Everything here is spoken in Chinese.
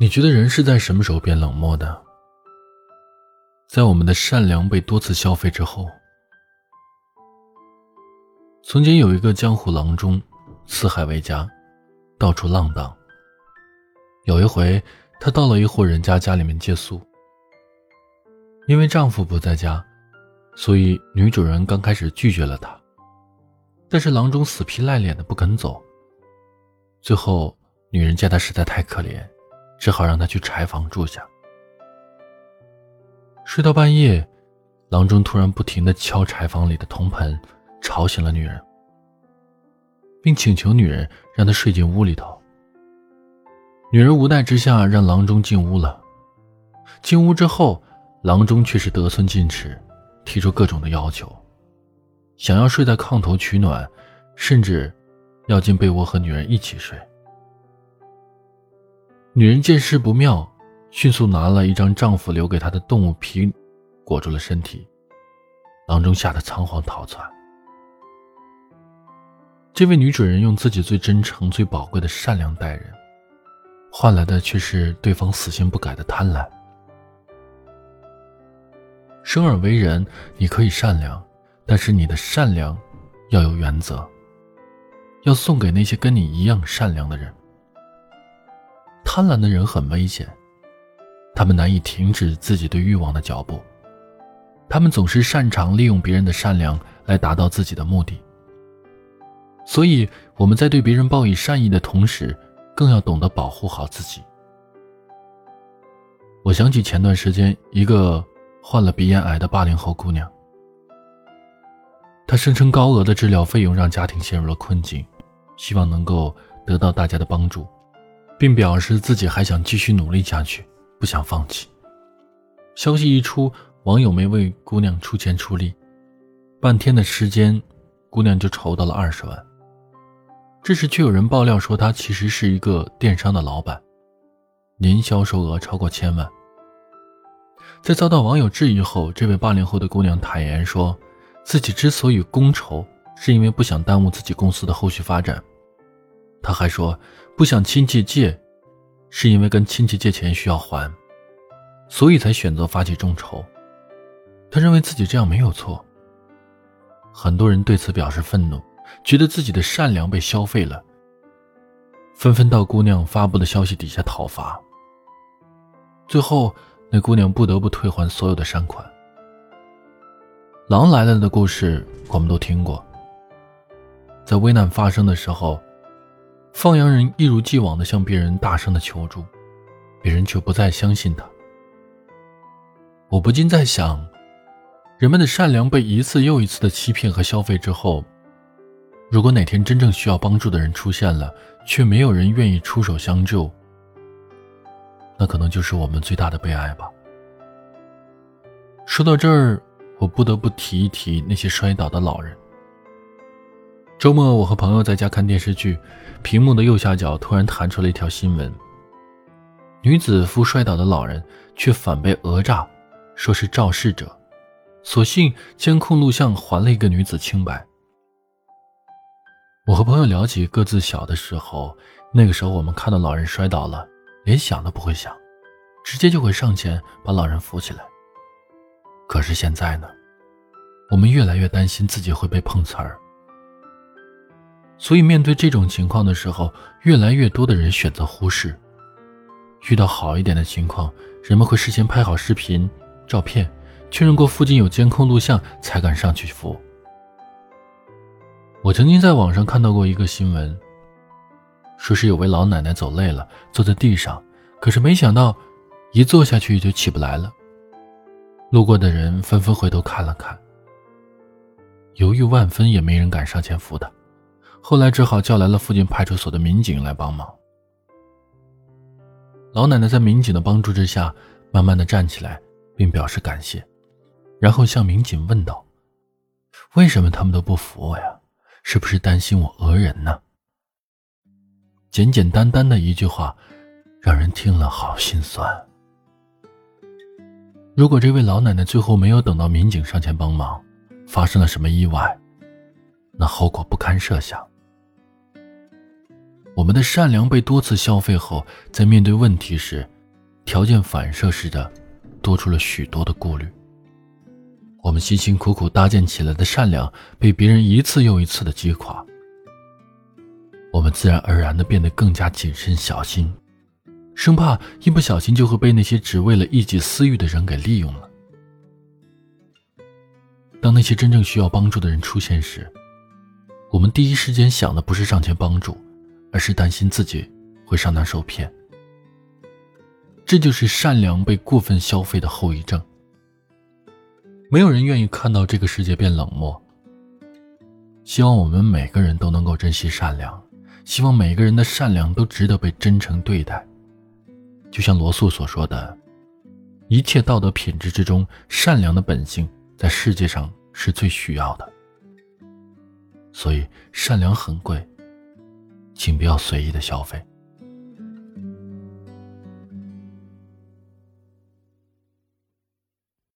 你觉得人是在什么时候变冷漠的？在我们的善良被多次消费之后。曾经有一个江湖郎中，四海为家，到处浪荡。有一回，他到了一户人家家里面借宿。因为丈夫不在家，所以女主人刚开始拒绝了他。但是郎中死皮赖脸的不肯走。最后，女人见他实在太可怜。只好让他去柴房住下。睡到半夜，郎中突然不停的敲柴房里的铜盆，吵醒了女人，并请求女人让他睡进屋里头。女人无奈之下，让郎中进屋了。进屋之后，郎中却是得寸进尺，提出各种的要求，想要睡在炕头取暖，甚至要进被窝和女人一起睡。女人见势不妙，迅速拿了一张丈夫留给她的动物皮，裹住了身体。郎中吓得仓皇逃窜。这位女主人用自己最真诚、最宝贵的善良待人，换来的却是对方死性不改的贪婪。生而为人，你可以善良，但是你的善良要有原则，要送给那些跟你一样善良的人。贪婪的人很危险，他们难以停止自己对欲望的脚步，他们总是擅长利用别人的善良来达到自己的目的。所以我们在对别人报以善意的同时，更要懂得保护好自己。我想起前段时间一个患了鼻咽癌的八零后姑娘，她声称高额的治疗费用让家庭陷入了困境，希望能够得到大家的帮助。并表示自己还想继续努力下去，不想放弃。消息一出，网友们为姑娘出钱出力，半天的时间，姑娘就筹到了二十万。这时，却有人爆料说她其实是一个电商的老板，年销售额超过千万。在遭到网友质疑后，这位八零后的姑娘坦言说，自己之所以公筹，是因为不想耽误自己公司的后续发展。他还说，不想亲戚借，是因为跟亲戚借钱需要还，所以才选择发起众筹。他认为自己这样没有错。很多人对此表示愤怒，觉得自己的善良被消费了，纷纷到姑娘发布的消息底下讨伐。最后，那姑娘不得不退还所有的善款。狼来了的故事我们都听过，在危难发生的时候。放羊人一如既往的向别人大声的求助，别人却不再相信他。我不禁在想，人们的善良被一次又一次的欺骗和消费之后，如果哪天真正需要帮助的人出现了，却没有人愿意出手相救，那可能就是我们最大的悲哀吧。说到这儿，我不得不提一提那些摔倒的老人。周末，我和朋友在家看电视剧，屏幕的右下角突然弹出了一条新闻：女子扶摔倒的老人，却反被讹诈，说是肇事者，所幸监控录像还了一个女子清白。我和朋友聊起各自小的时候，那个时候我们看到老人摔倒了，连想都不会想，直接就会上前把老人扶起来。可是现在呢，我们越来越担心自己会被碰瓷儿。所以，面对这种情况的时候，越来越多的人选择忽视。遇到好一点的情况，人们会事先拍好视频、照片，确认过附近有监控录像，才敢上去扶。我曾经在网上看到过一个新闻，说是有位老奶奶走累了，坐在地上，可是没想到，一坐下去就起不来了。路过的人纷纷回头看了看，犹豫万分，也没人敢上前扶她。后来只好叫来了附近派出所的民警来帮忙。老奶奶在民警的帮助之下，慢慢的站起来，并表示感谢，然后向民警问道：“为什么他们都不扶我呀？是不是担心我讹人呢？”简简单单的一句话，让人听了好心酸。如果这位老奶奶最后没有等到民警上前帮忙，发生了什么意外，那后果不堪设想。我们的善良被多次消费后，在面对问题时，条件反射似的，多出了许多的顾虑。我们辛辛苦苦搭建起来的善良，被别人一次又一次的击垮。我们自然而然的变得更加谨慎小心，生怕一不小心就会被那些只为了一己私欲的人给利用了。当那些真正需要帮助的人出现时，我们第一时间想的不是上前帮助，而是担心自己会上当受骗。这就是善良被过分消费的后遗症。没有人愿意看到这个世界变冷漠。希望我们每个人都能够珍惜善良，希望每个人的善良都值得被真诚对待。就像罗素所说的：“一切道德品质之中，善良的本性在世界上是最需要的。”所以，善良很贵，请不要随意的消费。